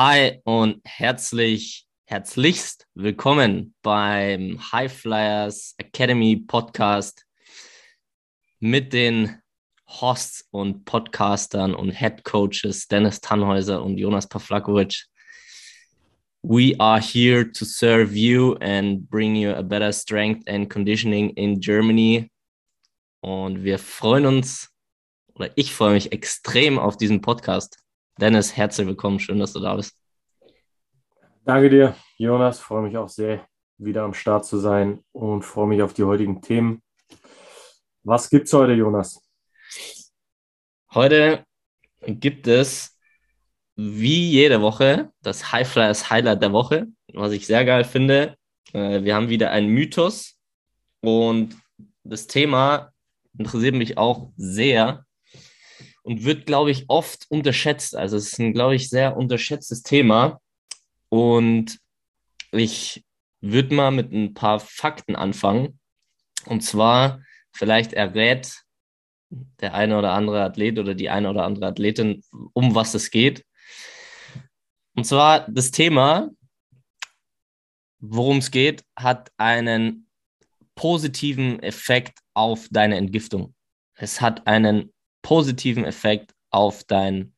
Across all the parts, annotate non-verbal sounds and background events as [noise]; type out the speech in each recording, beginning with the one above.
Hi und herzlich, herzlichst willkommen beim High Flyers Academy Podcast mit den Hosts und Podcastern und Head Coaches Dennis Tannhäuser und Jonas Pavlakovic. We are here to serve you and bring you a better strength and conditioning in Germany. Und wir freuen uns, oder ich freue mich extrem auf diesen Podcast. Dennis, herzlich willkommen. Schön, dass du da bist. Danke dir, Jonas. Freue mich auch sehr, wieder am Start zu sein und freue mich auf die heutigen Themen. Was gibt es heute, Jonas? Heute gibt es wie jede Woche das High Flyers Highlight der Woche, was ich sehr geil finde. Äh, wir haben wieder einen Mythos und das Thema interessiert mich auch sehr, und wird, glaube ich, oft unterschätzt. Also es ist ein, glaube ich, sehr unterschätztes Thema. Und ich würde mal mit ein paar Fakten anfangen. Und zwar, vielleicht errät der eine oder andere Athlet oder die eine oder andere Athletin, um was es geht. Und zwar das Thema, worum es geht, hat einen positiven Effekt auf deine Entgiftung. Es hat einen positiven Effekt auf dein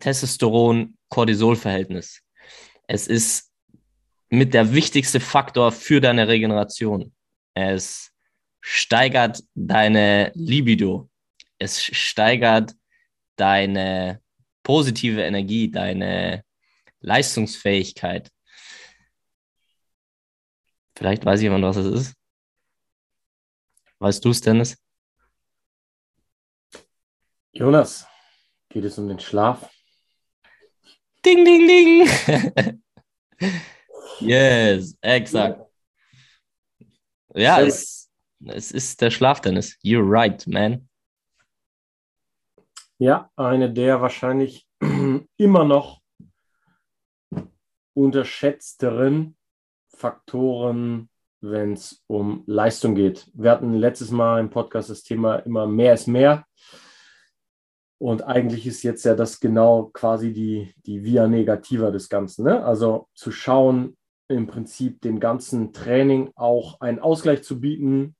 Testosteron-Cortisol-Verhältnis. Es ist mit der wichtigste Faktor für deine Regeneration. Es steigert deine Libido. Es steigert deine positive Energie, deine Leistungsfähigkeit. Vielleicht weiß jemand, was es ist. Weißt du es, Dennis? Jonas, geht es um den Schlaf? Ding, ding, ding. [laughs] yes, exakt. Ja, es, es ist der Schlaf, Dennis. You're right, man. Ja, eine der wahrscheinlich [clears throat] immer noch unterschätzteren Faktoren, wenn es um Leistung geht. Wir hatten letztes Mal im Podcast das Thema immer mehr ist mehr. Und eigentlich ist jetzt ja das genau quasi die, die Via Negativa des Ganzen. Ne? Also zu schauen, im Prinzip dem ganzen Training auch einen Ausgleich zu bieten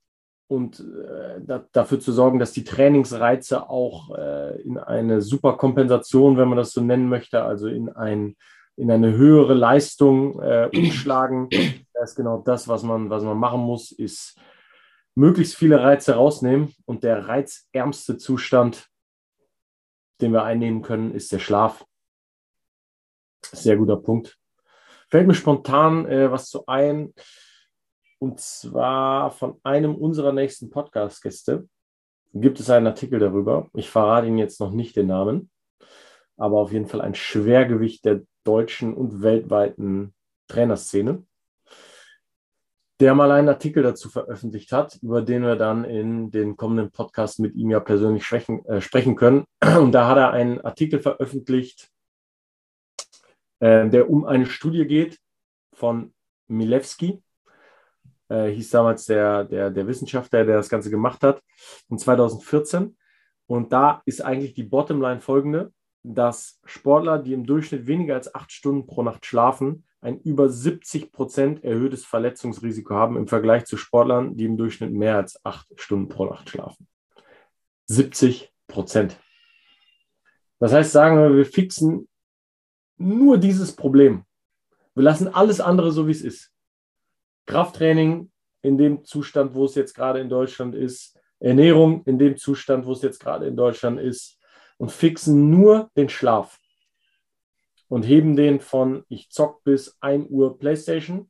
und äh, da, dafür zu sorgen, dass die Trainingsreize auch äh, in eine Superkompensation, wenn man das so nennen möchte, also in, ein, in eine höhere Leistung äh, [clears throat] umschlagen. Das ist genau das, was man, was man machen muss, ist möglichst viele Reize rausnehmen und der reizärmste Zustand den wir einnehmen können, ist der Schlaf. Sehr guter Punkt. Fällt mir spontan äh, was zu ein. Und zwar von einem unserer nächsten Podcast-Gäste gibt es einen Artikel darüber. Ich verrate Ihnen jetzt noch nicht den Namen, aber auf jeden Fall ein Schwergewicht der deutschen und weltweiten Trainerszene der mal einen Artikel dazu veröffentlicht hat, über den wir dann in den kommenden Podcast mit ihm ja persönlich sprechen, äh, sprechen können. [clears throat] Und da hat er einen Artikel veröffentlicht, äh, der um eine Studie geht von Milewski. Äh, hieß damals der, der, der Wissenschaftler, der das Ganze gemacht hat, in 2014. Und da ist eigentlich die Bottomline folgende, dass Sportler, die im Durchschnitt weniger als acht Stunden pro Nacht schlafen, ein über 70 Prozent erhöhtes Verletzungsrisiko haben im Vergleich zu Sportlern, die im Durchschnitt mehr als acht Stunden pro Nacht schlafen. 70 Prozent. Das heißt, sagen wir, wir fixen nur dieses Problem. Wir lassen alles andere so, wie es ist. Krafttraining in dem Zustand, wo es jetzt gerade in Deutschland ist, Ernährung in dem Zustand, wo es jetzt gerade in Deutschland ist und fixen nur den Schlaf und heben den von ich zock bis 1 Uhr Playstation,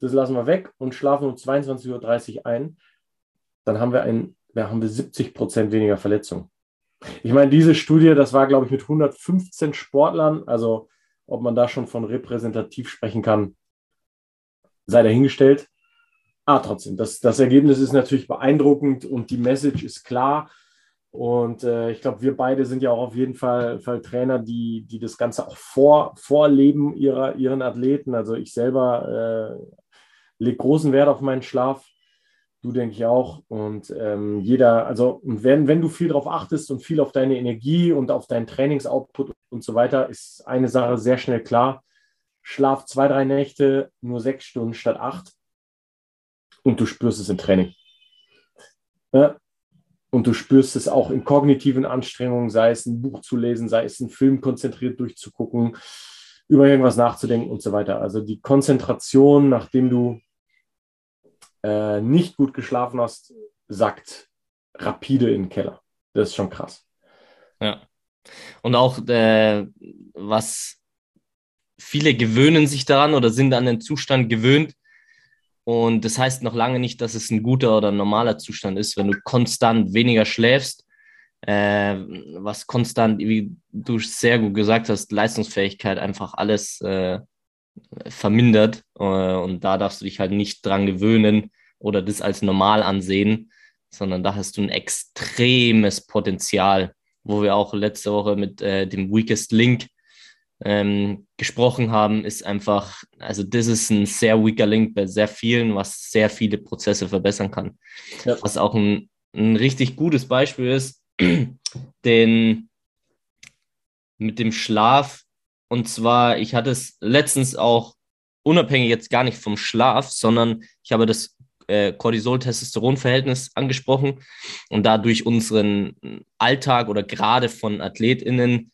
das lassen wir weg und schlafen um 22.30 Uhr ein, dann haben wir, ein, da haben wir 70 Prozent weniger Verletzungen. Ich meine, diese Studie, das war, glaube ich, mit 115 Sportlern, also ob man da schon von repräsentativ sprechen kann, sei dahingestellt. Ah, trotzdem, das, das Ergebnis ist natürlich beeindruckend und die Message ist klar. Und äh, ich glaube, wir beide sind ja auch auf jeden Fall, Fall Trainer, die, die das Ganze auch vor, vorleben ihrer, ihren Athleten. Also ich selber äh, lege großen Wert auf meinen Schlaf. Du denke ich auch. Und ähm, jeder, also wenn, wenn du viel darauf achtest und viel auf deine Energie und auf deinen Trainingsoutput und so weiter, ist eine Sache sehr schnell klar. Schlaf zwei, drei Nächte, nur sechs Stunden statt acht. Und du spürst es im Training. Ja? Und du spürst es auch in kognitiven Anstrengungen, sei es ein Buch zu lesen, sei es einen Film konzentriert durchzugucken, über irgendwas nachzudenken und so weiter. Also die Konzentration, nachdem du äh, nicht gut geschlafen hast, sackt rapide in den Keller. Das ist schon krass. Ja. Und auch, äh, was viele gewöhnen sich daran oder sind an den Zustand gewöhnt. Und das heißt noch lange nicht, dass es ein guter oder ein normaler Zustand ist, wenn du konstant weniger schläfst, äh, was konstant, wie du sehr gut gesagt hast, Leistungsfähigkeit einfach alles äh, vermindert. Äh, und da darfst du dich halt nicht dran gewöhnen oder das als normal ansehen, sondern da hast du ein extremes Potenzial, wo wir auch letzte Woche mit äh, dem Weakest Link ähm, gesprochen haben, ist einfach, also das ist ein sehr weaker Link bei sehr vielen, was sehr viele Prozesse verbessern kann. Ja. Was auch ein, ein richtig gutes Beispiel ist, [clears throat] den mit dem Schlaf und zwar, ich hatte es letztens auch unabhängig jetzt gar nicht vom Schlaf, sondern ich habe das äh, Cortisol-Testosteron-Verhältnis angesprochen und dadurch unseren Alltag oder gerade von AthletInnen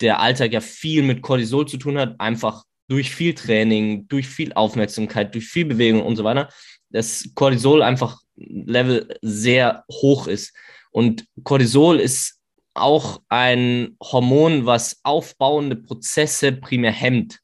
der Alltag ja viel mit Cortisol zu tun hat, einfach durch viel Training, durch viel Aufmerksamkeit, durch viel Bewegung und so weiter, das Cortisol einfach Level sehr hoch ist. Und Cortisol ist auch ein Hormon, was aufbauende Prozesse primär hemmt.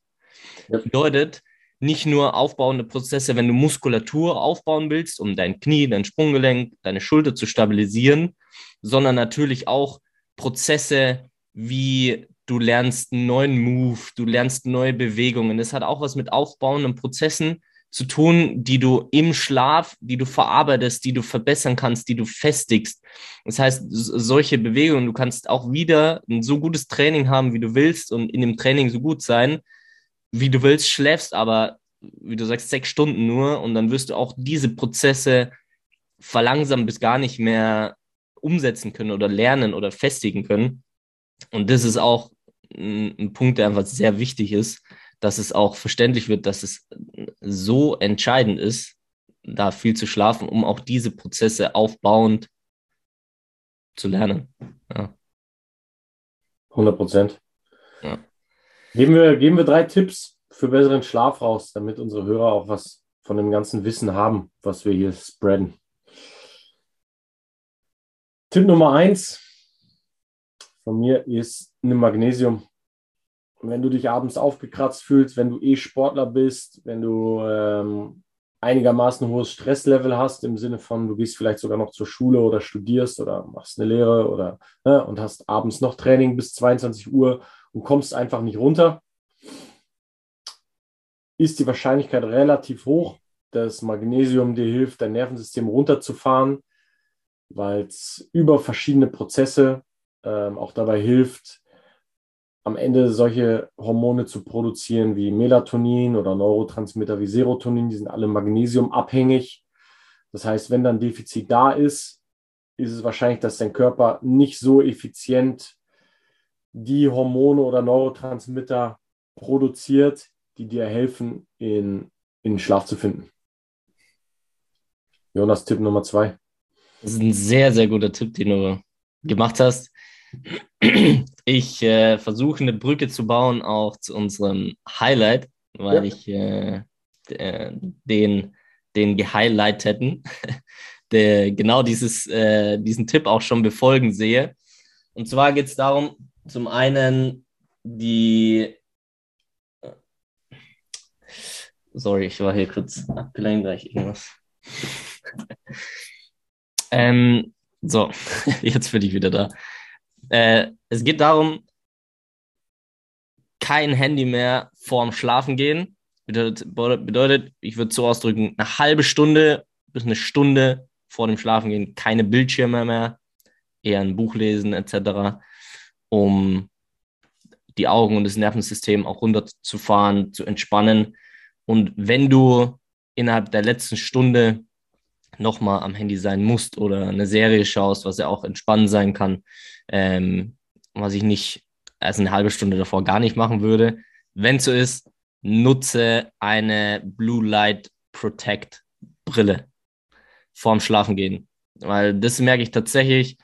Ja. Bedeutet, nicht nur aufbauende Prozesse, wenn du Muskulatur aufbauen willst, um dein Knie, dein Sprunggelenk, deine Schulter zu stabilisieren, sondern natürlich auch Prozesse wie du lernst einen neuen Move, du lernst neue Bewegungen. Das hat auch was mit aufbauenden Prozessen zu tun, die du im Schlaf, die du verarbeitest, die du verbessern kannst, die du festigst. Das heißt, solche Bewegungen, du kannst auch wieder ein so gutes Training haben, wie du willst und in dem Training so gut sein, wie du willst, schläfst aber, wie du sagst, sechs Stunden nur und dann wirst du auch diese Prozesse verlangsamen bis gar nicht mehr umsetzen können oder lernen oder festigen können. Und das ist auch ein, Punkt, der einfach sehr wichtig ist, dass es auch verständlich wird, dass es so entscheidend ist, da viel zu schlafen, um auch diese Prozesse aufbauend zu lernen. Ja. 100 Prozent. Ja. Geben, wir, geben wir drei Tipps für besseren Schlaf raus, damit unsere Hörer auch was von dem ganzen Wissen haben, was wir hier spreaden. Tipp Nummer eins von mir ist nimm Magnesium. Wenn du dich abends aufgekratzt fühlst, wenn du eh Sportler bist, wenn du ähm, einigermaßen hohes Stresslevel hast, im Sinne von, du gehst vielleicht sogar noch zur Schule oder studierst oder machst eine Lehre oder ne, und hast abends noch Training bis 22 Uhr und kommst einfach nicht runter, ist die Wahrscheinlichkeit relativ hoch, dass Magnesium dir hilft, dein Nervensystem runterzufahren, weil es über verschiedene Prozesse ähm, auch dabei hilft, am Ende solche Hormone zu produzieren wie Melatonin oder Neurotransmitter wie Serotonin, die sind alle magnesiumabhängig. Das heißt, wenn dann Defizit da ist, ist es wahrscheinlich, dass dein Körper nicht so effizient die Hormone oder Neurotransmitter produziert, die dir helfen, in, in Schlaf zu finden. Jonas, Tipp Nummer zwei. Das ist ein sehr, sehr guter Tipp, den du gemacht hast. Ich äh, versuche eine Brücke zu bauen auch zu unserem Highlight, weil ja. ich äh, äh den, den gehighlighteten, [laughs] der genau dieses, äh, diesen Tipp auch schon befolgen sehe. Und zwar geht es darum, zum einen die Sorry, ich war hier kurz abgelenkt, gleich irgendwas. [laughs] ähm, so, [laughs] jetzt bin ich wieder da. Äh, es geht darum, kein Handy mehr vorm Schlafen gehen. Bedeutet, bedeutet ich würde so ausdrücken, eine halbe Stunde bis eine Stunde vor dem Schlafen gehen, keine Bildschirme mehr, eher ein Buch lesen etc., um die Augen und das Nervensystem auch runterzufahren, zu entspannen. Und wenn du innerhalb der letzten Stunde nochmal am Handy sein musst oder eine Serie schaust, was ja auch entspannend sein kann, ähm, was ich nicht erst eine halbe Stunde davor gar nicht machen würde. Wenn so ist, nutze eine Blue Light Protect Brille vorm Schlafengehen. Weil das merke ich tatsächlich.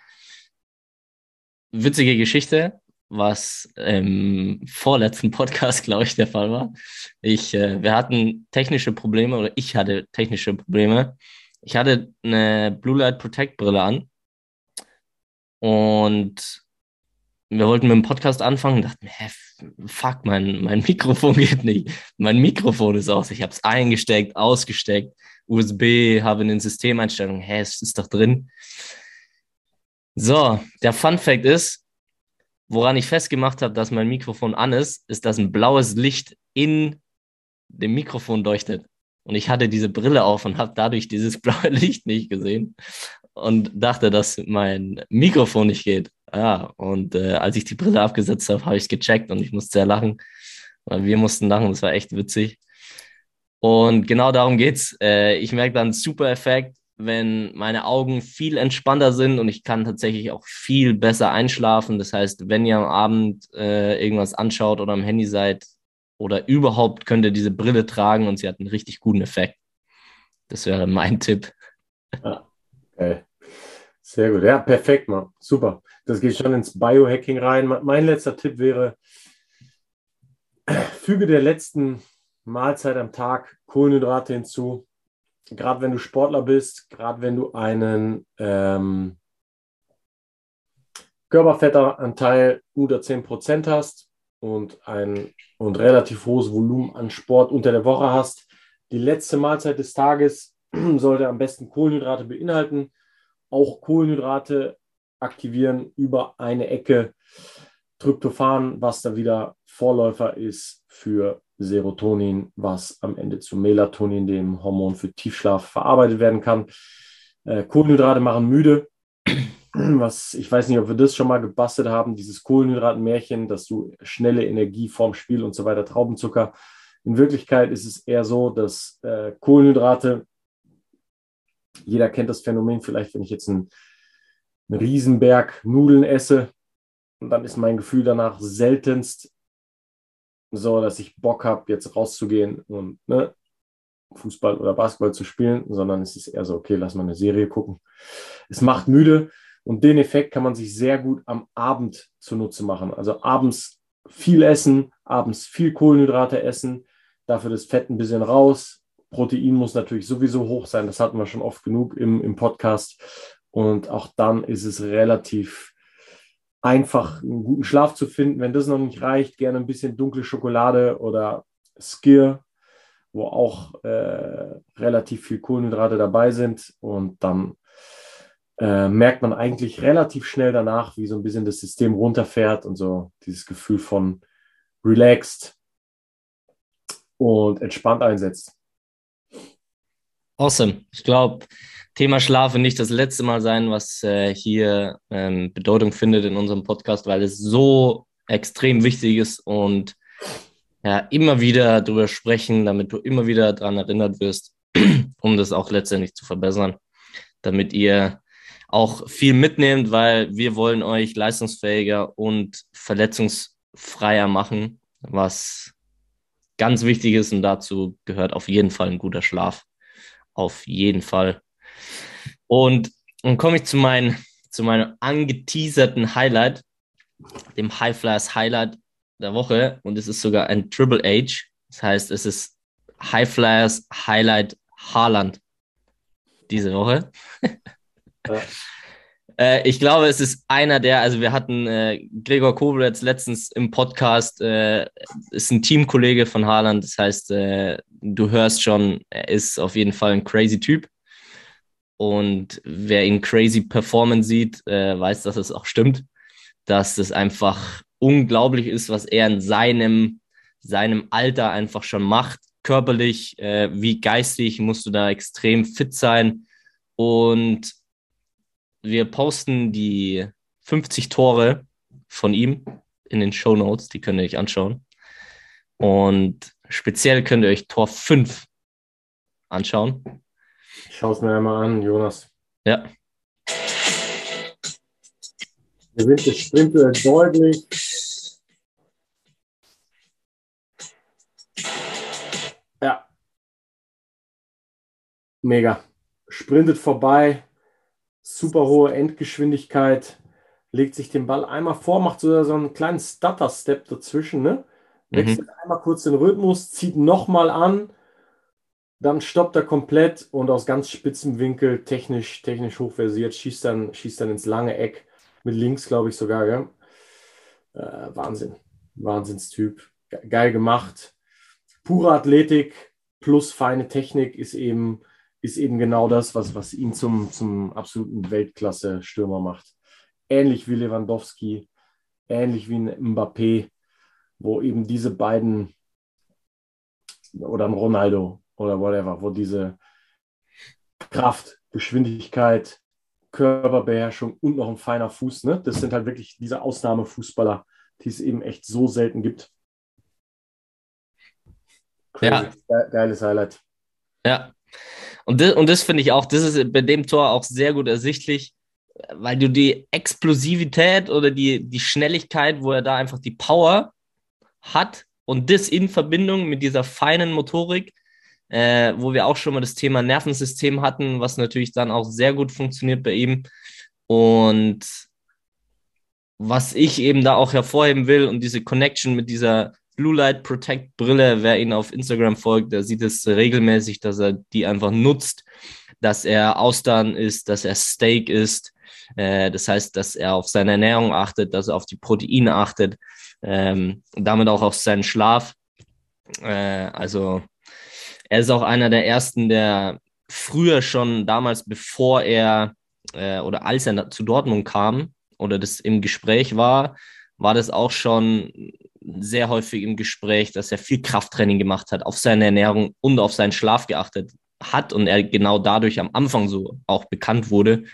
Witzige Geschichte, was im vorletzten Podcast, [laughs] glaube ich, der Fall war. Ich, äh, wir hatten technische Probleme oder ich hatte technische Probleme. Ich hatte eine Blue Light Protect Brille an und wir wollten mit dem Podcast anfangen und dachten, hä, fuck, mein, mein [laughs] Mikrofon geht nicht. Mein Mikrofon ist aus. Ich habe es eingesteckt, ausgesteckt, USB, habe in den Systemeinstellungen, hä, es ist doch drin. So, der Fun Fact ist, woran ich festgemacht habe, dass mein Mikrofon an ist, ist, dass ein blaues Licht in dem Mikrofon leuchtet. Und ich hatte diese Brille auf und habe dadurch dieses [laughs] blaue Licht nicht gesehen und dachte, dass mein Mikrofon nicht geht. Ja, und äh, als ich die Brille abgesetzt habe, habe ich es gecheckt und ich musste sehr lachen. Weil wir mussten lachen, das war echt witzig. Und genau darum geht's. Äh, ich merke dann super Effekt, wenn meine Augen viel entspannter sind und ich kann tatsächlich auch viel besser einschlafen. Das heißt, wenn ihr am Abend äh, irgendwas anschaut oder am Handy seid oder überhaupt könnt ihr diese Brille tragen und sie hat einen richtig guten Effekt. Das wäre mein Tipp. Ja, okay. Sehr gut. Ja, perfekt, Mann. Super. Das geht schon ins Biohacking rein. Mein letzter Tipp wäre, füge der letzten Mahlzeit am Tag Kohlenhydrate hinzu. Gerade wenn du Sportler bist, gerade wenn du einen ähm, Körperfettanteil unter 10% hast und ein und relativ hohes Volumen an Sport unter der Woche hast. Die letzte Mahlzeit des Tages [clears throat] sollte am besten Kohlenhydrate beinhalten. Auch Kohlenhydrate aktivieren über eine Ecke Tryptophan, was da wieder Vorläufer ist für Serotonin, was am Ende zu Melatonin, dem Hormon für Tiefschlaf, verarbeitet werden kann. Äh, Kohlenhydrate machen müde. Was ich weiß nicht, ob wir das schon mal gebastelt haben, dieses Kohlenhydratmärchen, dass du schnelle Energie vorm Spiel und so weiter, Traubenzucker. In Wirklichkeit ist es eher so, dass äh, Kohlenhydrate, jeder kennt das Phänomen vielleicht, wenn ich jetzt einen einen Riesenberg Nudeln esse. Und dann ist mein Gefühl danach seltenst so, dass ich Bock habe, jetzt rauszugehen und ne, Fußball oder Basketball zu spielen, sondern es ist eher so, okay, lass mal eine Serie gucken. Es macht müde und den Effekt kann man sich sehr gut am Abend zunutze machen. Also abends viel essen, abends viel Kohlenhydrate essen, dafür das Fett ein bisschen raus. Protein muss natürlich sowieso hoch sein, das hatten wir schon oft genug im, im Podcast. Und auch dann ist es relativ einfach, einen guten Schlaf zu finden. Wenn das noch nicht reicht, gerne ein bisschen dunkle Schokolade oder Skir, wo auch äh, relativ viel Kohlenhydrate dabei sind. Und dann äh, merkt man eigentlich relativ schnell danach, wie so ein bisschen das System runterfährt und so dieses Gefühl von relaxed und entspannt einsetzt. Awesome. Ich glaube, Thema Schlaf nicht das letzte Mal sein, was äh, hier ähm, Bedeutung findet in unserem Podcast, weil es so extrem wichtig ist und ja, immer wieder darüber sprechen, damit du immer wieder daran erinnert wirst, [clears throat] um das auch letztendlich zu verbessern, damit ihr auch viel mitnehmt, weil wir wollen euch leistungsfähiger und verletzungsfreier machen, was ganz wichtig ist und dazu gehört auf jeden Fall ein guter Schlaf. Auf jeden Fall. Und dann komme ich zu, mein, zu meinem angeteaserten Highlight, dem High Flyers Highlight der Woche. Und es ist sogar ein Triple H. Das heißt, es ist High Flyers Highlight Haaland diese Woche. [laughs] Ja. äh, ich glaube, es ist einer der, also wir hatten äh, Gregor Koblenz letztens im Podcast, äh, ist ein Teamkollege von Haaland. Das heißt, äh, du hörst schon, er ist auf jeden Fall ein crazy Typ. Und wer ihn crazy performen sieht, äh, weiß, dass es auch stimmt, dass es einfach unglaublich ist, was er in seinem, seinem Alter einfach schon macht. Körperlich äh, wie geistig musst du da extrem fit sein. Und wir posten die 50 Tore von ihm in den Show Notes, die könnt ihr euch anschauen. Und speziell könnt ihr euch Tor 5 anschauen. Ich schaue es mir einmal an, Jonas. Ja. Gewinnt das Sprintduell deutlich. Ja. Mega. Sprintet vorbei. Super hohe Endgeschwindigkeit. Legt sich den Ball einmal vor, macht so, so einen kleinen Stutter-Step dazwischen. Ne? Wechselt mhm. einmal kurz den Rhythmus, zieht nochmal an. Dann stoppt er komplett und aus ganz spitzem Winkel, technisch, technisch hochversiert, schießt dann, schießt dann ins lange Eck. Mit links, glaube ich sogar. Gell? Äh, Wahnsinn. Wahnsinnstyp. Geil gemacht pure Athletik plus feine Technik ist eben, ist eben genau das, was, was ihn zum, zum absoluten Weltklasse-Stürmer macht. Ähnlich wie Lewandowski, ähnlich wie ein Mbappé, wo eben diese beiden oder ein Ronaldo oder whatever, wo diese Kraft, Geschwindigkeit, Körperbeherrschung und noch ein feiner Fuß, ne? das sind halt wirklich diese Ausnahmefußballer, die es eben echt so selten gibt. Ja. Geiles Highlight. Ja. Und das, und das finde ich auch, das ist bei dem Tor auch sehr gut ersichtlich, weil du die Explosivität oder die, die Schnelligkeit, wo er da einfach die Power hat und das in Verbindung mit dieser feinen Motorik, äh, wo wir auch schon mal das Thema Nervensystem hatten, was natürlich dann auch sehr gut funktioniert bei ihm. Und was ich eben da auch hervorheben will und diese Connection mit dieser Blue Light Protect Brille, wer ihn auf Instagram folgt, der sieht es regelmäßig, dass er die einfach nutzt, dass er Austern isst, dass er Steak isst. Äh, das heißt, dass er auf seine Ernährung achtet, dass er auf die Proteine achtet ähm, damit auch auf seinen Schlaf. Äh, also er ist auch einer der ersten, der früher schon damals, bevor er äh, oder als er zu Dortmund kam oder das im Gespräch war, war das auch schon sehr häufig im Gespräch, dass er viel Krafttraining gemacht hat, auf seine Ernährung und auf seinen Schlaf geachtet hat und er genau dadurch am Anfang so auch bekannt wurde.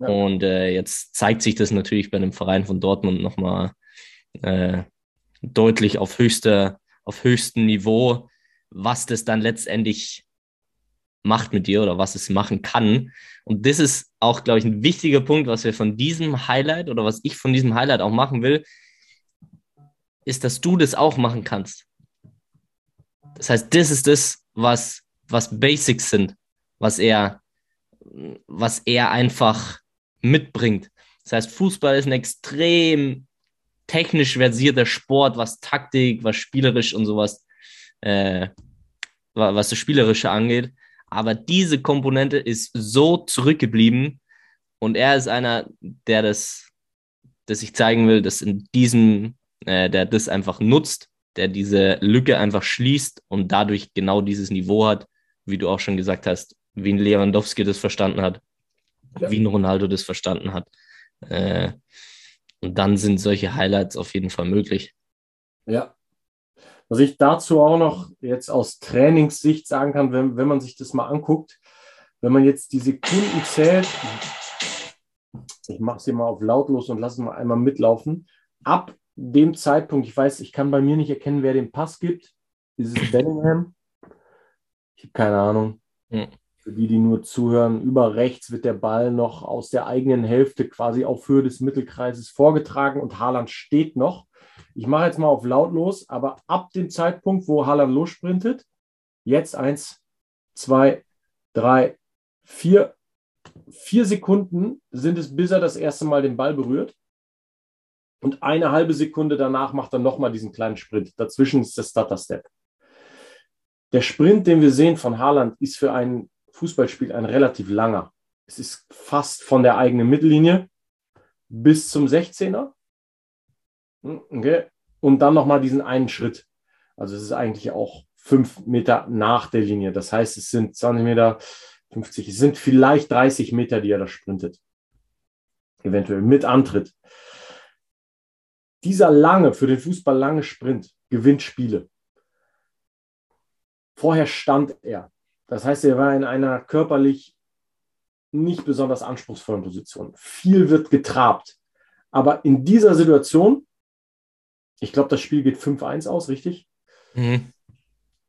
Ja. Und äh, jetzt zeigt sich das natürlich bei einem Verein von Dortmund nochmal äh, deutlich auf, höchster, auf höchstem Niveau, was das dann letztendlich macht mit dir oder was es machen kann. Und das ist auch, glaube ich, ein wichtiger Punkt, was wir von diesem Highlight oder was ich von diesem Highlight auch machen will ist, dass du das auch machen kannst. Das heißt, das ist das, was, was Basics sind, was er, was er einfach mitbringt. Das heißt, Fußball ist ein extrem technisch versierter Sport, was Taktik, was spielerisch und sowas, äh, was das Spielerische angeht. Aber diese Komponente ist so zurückgeblieben und er ist einer, der das, das ich zeigen will, dass in diesem äh, der das einfach nutzt, der diese Lücke einfach schließt und dadurch genau dieses Niveau hat, wie du auch schon gesagt hast, wie ein Lewandowski das verstanden hat, ja. wie ein Ronaldo das verstanden hat. Äh, und dann sind solche Highlights auf jeden Fall möglich. Ja. Was ich dazu auch noch jetzt aus Trainingssicht sagen kann, wenn, wenn man sich das mal anguckt, wenn man jetzt die Sekunden zählt, ich mache es hier mal auf lautlos und lasse es mal einmal mitlaufen, ab dem Zeitpunkt, ich weiß, ich kann bei mir nicht erkennen, wer den Pass gibt. Ist es Bellingham? Ich habe keine Ahnung. Hm. Für die, die nur zuhören, über rechts wird der Ball noch aus der eigenen Hälfte quasi auf Höhe des Mittelkreises vorgetragen und Haaland steht noch. Ich mache jetzt mal auf lautlos, aber ab dem Zeitpunkt, wo Haaland lossprintet, jetzt eins, zwei, drei, vier, vier Sekunden sind es, bis er das erste Mal den Ball berührt. Und eine halbe Sekunde danach macht er nochmal diesen kleinen Sprint. Dazwischen ist der Stutter-Step. Der Sprint, den wir sehen von Haaland, ist für ein Fußballspiel ein relativ langer. Es ist fast von der eigenen Mittellinie bis zum 16er. Hm, okay. Und dann nochmal diesen einen Schritt. Also es ist eigentlich auch fünf Meter nach der Linie. Das heißt, es sind 20 Meter, 50, es sind vielleicht 30 Meter, die er da sprintet. Eventuell mit Antritt dieser lange, für den Fußball lange Sprint gewinnt Spiele. Vorher stand er. Das heißt, er war in einer körperlich nicht besonders anspruchsvollen Position. Viel wird getrabt. Aber in dieser Situation, ich glaube, das Spiel geht 5-1 aus, richtig? Mhm.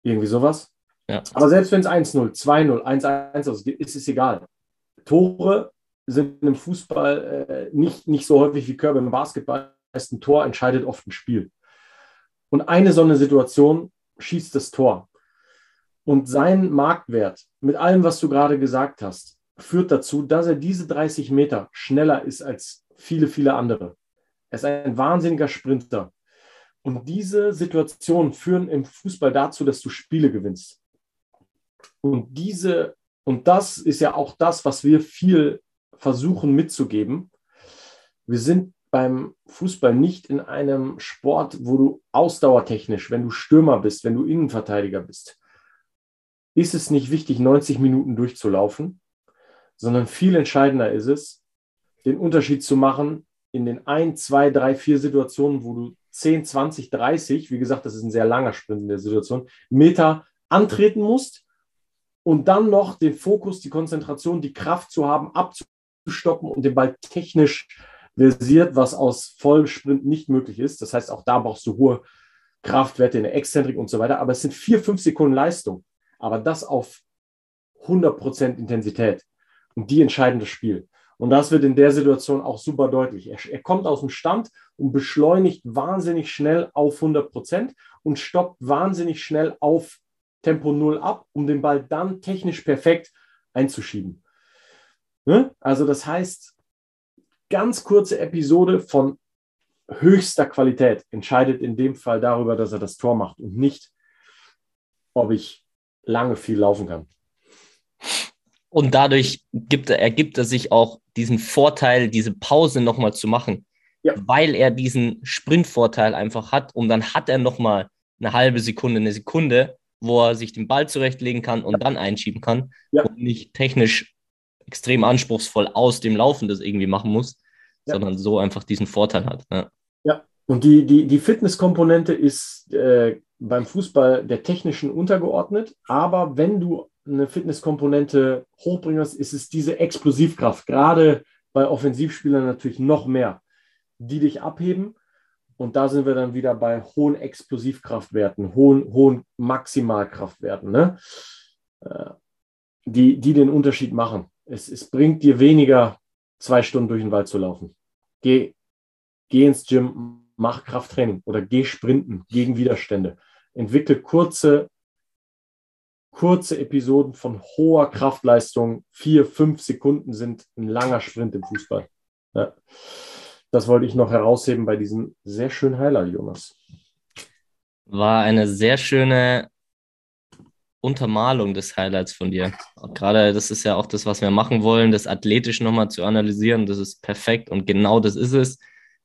Irgendwie sowas. Ja. Aber selbst wenn es 1-0, 2-0, 1-1 ausgeht, ist es egal. Tore sind im Fußball äh, nicht, nicht so häufig wie Körbe im Basketball. Ein Tor entscheidet oft ein Spiel. Und eine so eine Situation schießt das Tor. Und sein Marktwert, mit allem, was du gerade gesagt hast, führt dazu, dass er diese 30 Meter schneller ist als viele, viele andere. Er ist ein wahnsinniger Sprinter. Und diese Situationen führen im Fußball dazu, dass du Spiele gewinnst. Und diese, und das ist ja auch das, was wir viel versuchen mitzugeben. Wir sind beim Fußball nicht in einem Sport, wo du ausdauertechnisch, wenn du Stürmer bist, wenn du Innenverteidiger bist, ist es nicht wichtig, 90 Minuten durchzulaufen, sondern viel entscheidender ist es, den Unterschied zu machen in den 1, 2, 3, 4 Situationen, wo du 10, 20, 30, wie gesagt, das ist ein sehr langer Sprint in der Situation, Meter antreten musst und dann noch den Fokus, die Konzentration, die Kraft zu haben, abzustoppen und den Ball technisch versiert, was aus Vollsprint nicht möglich ist. Das heißt, auch da brauchst du hohe Kraftwerte in der Exzentrik und so weiter. Aber es sind vier, fünf Sekunden Leistung aber das auf 100% Intensität. Und die entscheiden das Spiel. Und das wird in der Situation auch super deutlich. Er, er, kommt aus dem Stand und beschleunigt wahnsinnig schnell auf 100% und stoppt wahnsinnig schnell auf Tempo 0 ab, um den Ball dann technisch perfekt einzuschieben. Ne? Also das heißt, ganz kurze Episode von höchster Qualität entscheidet in dem Fall darüber, dass er das Tor macht und nicht, ob ich lange viel laufen kann. Und dadurch gibt er, ergibt er sich auch diesen Vorteil, diese Pause nochmal zu machen, ja. weil er diesen Sprintvorteil einfach hat und dann hat er nochmal eine halbe Sekunde, eine Sekunde, wo er sich den Ball zurechtlegen kann und ja. dann einschieben kann ja. und nicht technisch extrem anspruchsvoll aus dem Laufen das irgendwie machen muss, sondern so einfach diesen Vorteil hat. Ja, und die, die, die Fitnesskomponente ist äh, beim Fußball der technischen untergeordnet. Aber wenn du eine Fitnesskomponente hochbringst, ist es diese Explosivkraft, gerade bei Offensivspielern natürlich noch mehr, die dich abheben. Und da sind wir dann wieder bei hohen Explosivkraftwerten, hohen, hohen Maximalkraftwerten, ne? Äh, die, die den Unterschied machen. Es, es bringt dir weniger, zwei Stunden durch den Wald zu laufen. Geh, geh ins Gym, mach Krafttraining oder geh sprinten gegen Widerstände. Entwickle kurze, kurze Episoden von hoher Kraftleistung. Vier, fünf Sekunden sind ein langer Sprint im Fußball. Ja. Das wollte ich noch herausheben bei diesem sehr schönen Highlight, Jonas. War eine sehr schöne Untermalung des Highlights von dir. Gerade das ist ja auch das, was wir machen wollen, das athletisch nochmal zu analysieren. Das ist perfekt und genau das ist es.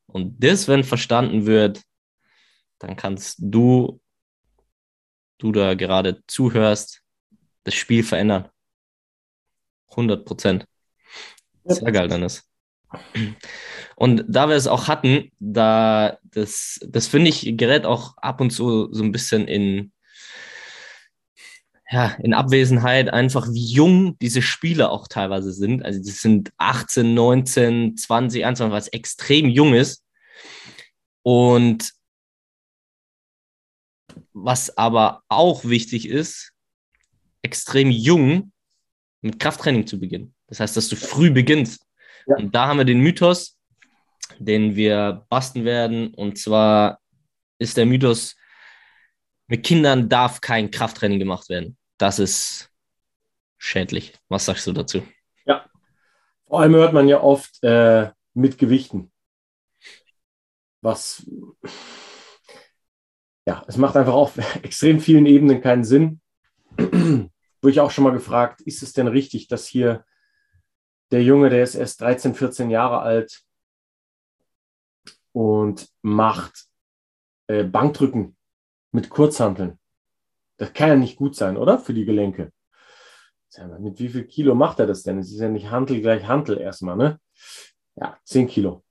Und das, wenn verstanden wird, dann kannst du, du da gerade zuhörst, das Spiel verändern. 100 Prozent. Sehr geil, Dennis. Und da wir es auch hatten, da das, das finde ich, gerät auch ab und zu so ein bisschen in, ja, in Abwesenheit, einfach wie jung diese Spieler auch teilweise sind. Also das sind 18, 19, 20, 21, was extrem jung ist. Und was aber auch wichtig ist, extrem jung mit Krafttraining zu beginnen. Das heißt, dass du früh beginnst. Ja. Und da haben wir den Mythos, den wir basten werden. Und zwar ist der Mythos, mit Kindern darf kein Krafttraining gemacht werden. Das ist schädlich. Was sagst du dazu? Ja, vor allem hört man ja oft äh, mit Gewichten. Was ja, es macht einfach auf [laughs] extrem vielen Ebenen keinen Sinn. [clears throat] Wurde ich auch schon mal gefragt, ist es denn richtig, dass hier der Junge, der ist erst 13, 14 Jahre alt und macht äh, Bankdrücken mit Kurzhanteln. Das kann ja nicht gut sein, oder? Für die Gelenke. Mit wie viel Kilo macht er das denn? Es ist ja nicht Hantel gleich Hantel erstmal, ne? Ja, 10 Kilo.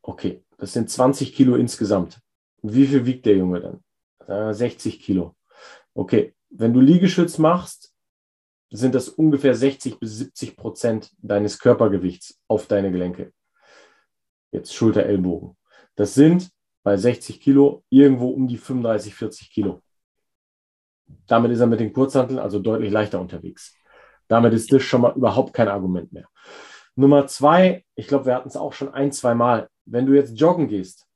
Okay, das sind 20 Kilo insgesamt. Wie viel wiegt der Junge dann? 60 Kilo. Okay, wenn du Liegestütz machst, sind das ungefähr 60 bis 70 Prozent deines Körpergewichts auf deine Gelenke. Jetzt Schulter, Ellbogen. Das sind bei 60 Kilo irgendwo um die 35, 40 Kilo. Damit ist er mit den Kurzhanteln also deutlich leichter unterwegs. Damit ist das schon mal überhaupt kein Argument mehr. Nummer zwei, ich glaube, wir hatten es auch schon ein, zwei Mal. Wenn du jetzt joggen gehst,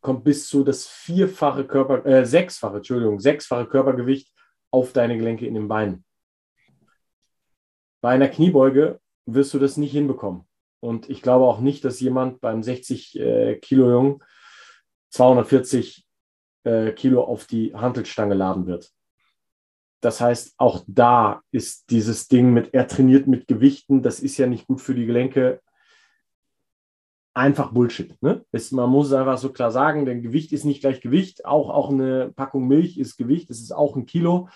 kommt bis zu das vierfache Körper, äh, sechsfache, Entschuldigung, sechsfache Körpergewicht auf deine Gelenke in den Beinen. Bei einer Kniebeuge wirst du das nicht hinbekommen. Und ich glaube auch nicht, dass jemand beim 60 äh, Kilo Jungen 240 äh, Kilo auf die Hantelstange laden wird. Das heißt, auch da ist dieses Ding mit, er trainiert mit Gewichten, das ist ja nicht gut für die Gelenke, einfach Bullshit. Ne? Es, man muss es einfach so klar sagen, denn Gewicht ist nicht gleich Gewicht. Auch, auch eine Packung Milch ist Gewicht, es ist auch ein Kilo.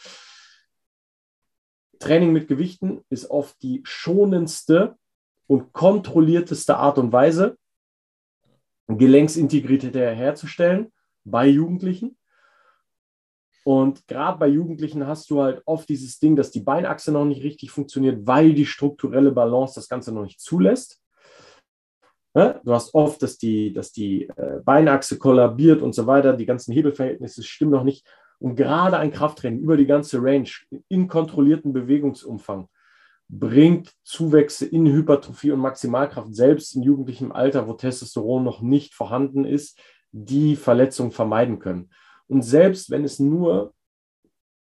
Training mit Gewichten ist oft die schonendste und kontrollierteste Art und Weise, Gelenksintegrität herzustellen bei Jugendlichen. Und gerade bei Jugendlichen hast du halt oft dieses Ding, dass die Beinachse noch nicht richtig funktioniert, weil die strukturelle Balance das Ganze noch nicht zulässt. Du hast oft, dass die, dass die äh, Beinachse kollabiert und so weiter, die ganzen Hebelverhältnisse stimmen noch nicht. Und gerade ein Krafttraining über die ganze Range in kontrollierten Bewegungsumfang bringt Zuwächse in Hypertrophie und Maximalkraft, selbst in jugendlichem Alter, wo Testosteron noch nicht vorhanden ist, die Verletzungen vermeiden können. Und selbst wenn es nur,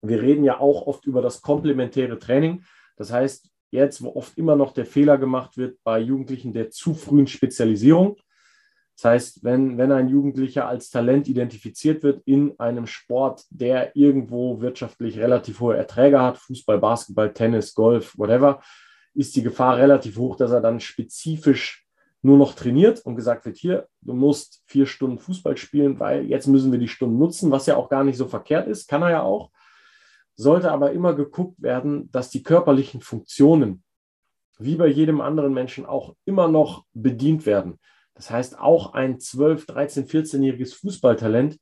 wir reden ja auch oft über das komplementäre Training, das heißt, jetzt, wo oft immer noch der Fehler gemacht wird bei Jugendlichen der zu frühen Spezialisierung, das heißt, wenn, wenn ein Jugendlicher als Talent identifiziert wird in einem Sport, der irgendwo wirtschaftlich relativ hohe Erträge hat, Fußball, Basketball, Tennis, Golf, whatever, ist die Gefahr relativ hoch, dass er dann spezifisch nur noch trainiert und gesagt wird, hier, du musst vier Stunden Fußball spielen, weil jetzt müssen wir die Stunden nutzen, was ja auch gar nicht so verkehrt ist, kann er ja auch. Sollte aber immer geguckt werden, dass die körperlichen Funktionen, wie bei jedem anderen Menschen, auch immer noch bedient werden. Das heißt, auch ein 12, 13, 14-jähriges Fußballtalent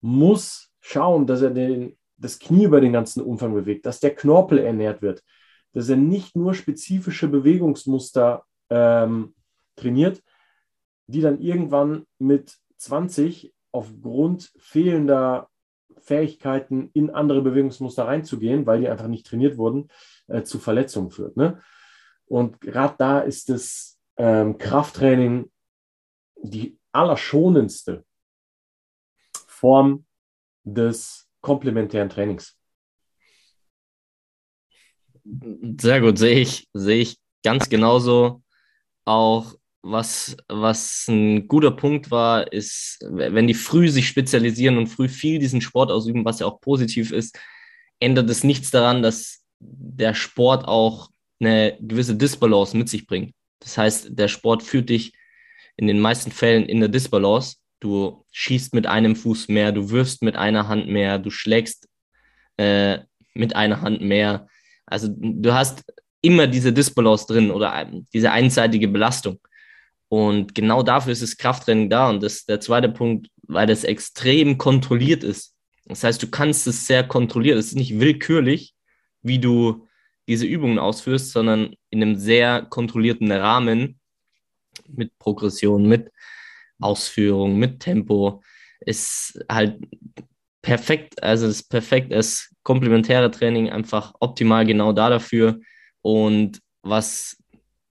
muss schauen, dass er den, das Knie über den ganzen Umfang bewegt, dass der Knorpel ernährt wird, dass er nicht nur spezifische Bewegungsmuster ähm, trainiert, die dann irgendwann mit 20 aufgrund fehlender Fähigkeiten in andere Bewegungsmuster reinzugehen, weil die einfach nicht trainiert wurden, äh, zu Verletzungen führt. Ne? Und gerade da ist das ähm, Krafttraining die allerschonendste Form des komplementären Trainings. Sehr gut, sehe ich, sehe ich ganz genauso. Auch was, was ein guter Punkt war, ist, wenn die früh sich spezialisieren und früh viel diesen Sport ausüben, was ja auch positiv ist, ändert es nichts daran, dass der Sport auch eine gewisse Disbalance mit sich bringt. Das heißt, der Sport führt dich in den meisten Fällen in der Disbalance. Du schießt mit einem Fuß mehr, du wirfst mit einer Hand mehr, du schlägst äh, mit einer Hand mehr. Also du hast immer diese Disbalance drin oder diese einseitige Belastung. Und genau dafür ist das Krafttraining da. Und das ist der zweite Punkt, weil das extrem kontrolliert ist. Das heißt, du kannst es sehr kontrollieren. Es ist nicht willkürlich, wie du diese Übungen ausführst, sondern in einem sehr kontrollierten Rahmen, mit Progression, mit Ausführung, mit Tempo, ist halt perfekt, also ist perfekt, das komplementäre Training einfach optimal genau da dafür und was,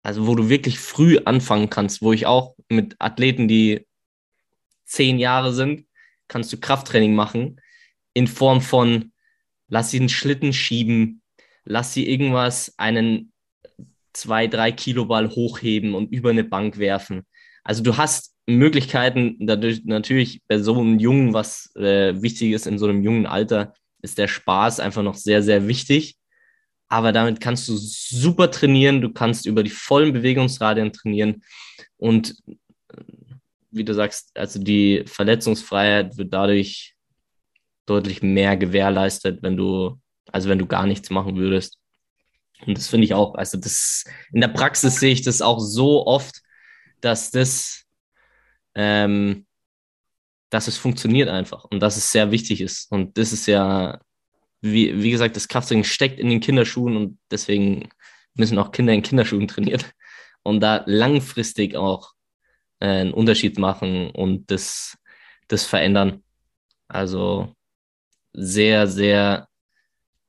also wo du wirklich früh anfangen kannst, wo ich auch mit Athleten, die zehn Jahre sind, kannst du Krafttraining machen in Form von, lass sie einen Schlitten schieben, lass sie irgendwas, einen zwei, drei Kilo Ball hochheben und über eine Bank werfen. Also du hast Möglichkeiten, dadurch natürlich bei so einem Jungen, was äh, wichtig ist in so einem jungen Alter, ist der Spaß einfach noch sehr, sehr wichtig. Aber damit kannst du super trainieren, du kannst über die vollen Bewegungsradien trainieren und wie du sagst, also die Verletzungsfreiheit wird dadurch deutlich mehr gewährleistet, wenn du, also wenn du gar nichts machen würdest. Und das finde ich auch, also das in der Praxis sehe ich das auch so oft, dass das, ähm, dass es funktioniert einfach und dass es sehr wichtig ist. Und das ist ja, wie, wie gesagt, das Krafttraining steckt in den Kinderschuhen und deswegen müssen auch Kinder in Kinderschuhen trainieren [laughs] und da langfristig auch äh, einen Unterschied machen und das, das verändern. Also sehr, sehr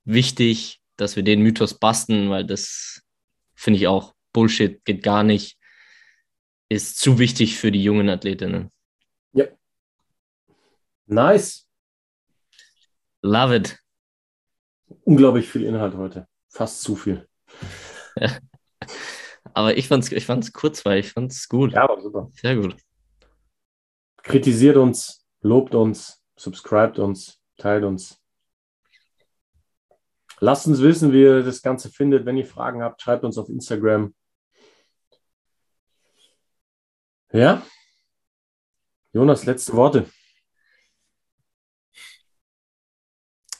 wichtig, dass wir den Mythos basten, weil das finde ich auch Bullshit, geht gar nicht, ist zu wichtig für die jungen Athletinnen. Ja. Nice. Love it. Unglaublich viel Inhalt heute. Fast zu viel. [laughs] Aber ich fand's, ich fand's kurz, weil ich fand's gut. Ja, aber super. Sehr gut. Kritisiert uns, lobt uns, subscribt uns, teilt uns. Lasst uns wissen, wie ihr das Ganze findet. Wenn ihr Fragen habt, schreibt uns auf Instagram. Ja? Jonas, letzte Worte.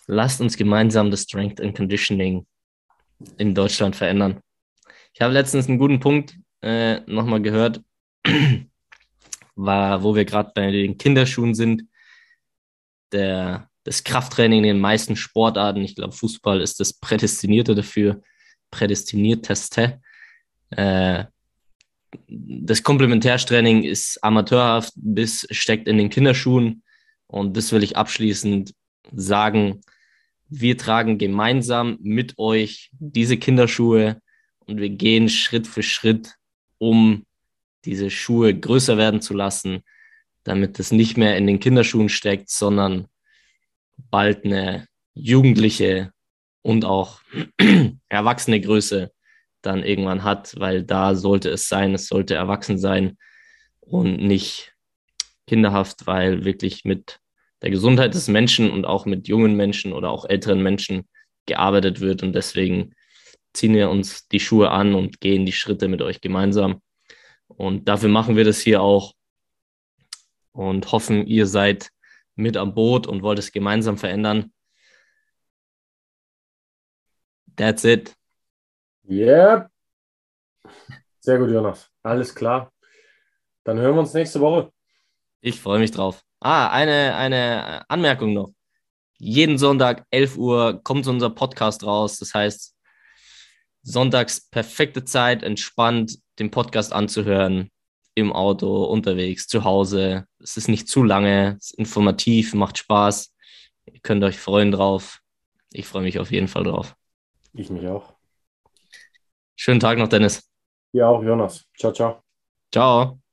Lasst uns gemeinsam das Strength and Conditioning in Deutschland verändern. Ich habe letztens einen guten Punkt äh, nochmal gehört, [clears throat] war, wo wir gerade bei den Kinderschuhen sind. Der, das Krafttraining in den meisten Sportarten, ich glaube, Fußball ist das Prädestinierte dafür, prädestinierteste. Äh, das Komplementärstraining ist amateurhaft bis steckt in den Kinderschuhen. Und das will ich abschließend sagen. Wir tragen gemeinsam mit euch diese Kinderschuhe und wir gehen Schritt für Schritt, um diese Schuhe größer werden zu lassen, damit es nicht mehr in den Kinderschuhen steckt, sondern bald eine jugendliche und auch [clears throat] erwachsene Größe dann irgendwann hat, weil da sollte es sein, es sollte erwachsen sein und nicht kinderhaft, weil wirklich mit der Gesundheit des Menschen und auch mit jungen Menschen oder auch älteren Menschen gearbeitet wird und deswegen ziehen wir uns die Schuhe an und gehen die Schritte mit euch gemeinsam. Und dafür machen wir das hier auch und hoffen, ihr seid mit am Boot und wollt es gemeinsam verändern. That's it. Yeah. Sehr gut, Jonas. Alles klar. Dann hören wir uns nächste Woche. Ich freue mich drauf. Ah, eine, eine Anmerkung noch. Jeden Sonntag, 11 Uhr, kommt unser Podcast raus. Das heißt, sonntags perfekte Zeit, entspannt den Podcast anzuhören, im Auto, unterwegs, zu Hause. Es ist nicht zu lange, es ist informativ, macht Spaß. Ihr könnt euch freuen drauf. Ich freue mich auf jeden Fall drauf. Ich mich auch. Schönen Tag noch, Dennis. Ja, auch, Jonas. Ciao, ciao. Ciao.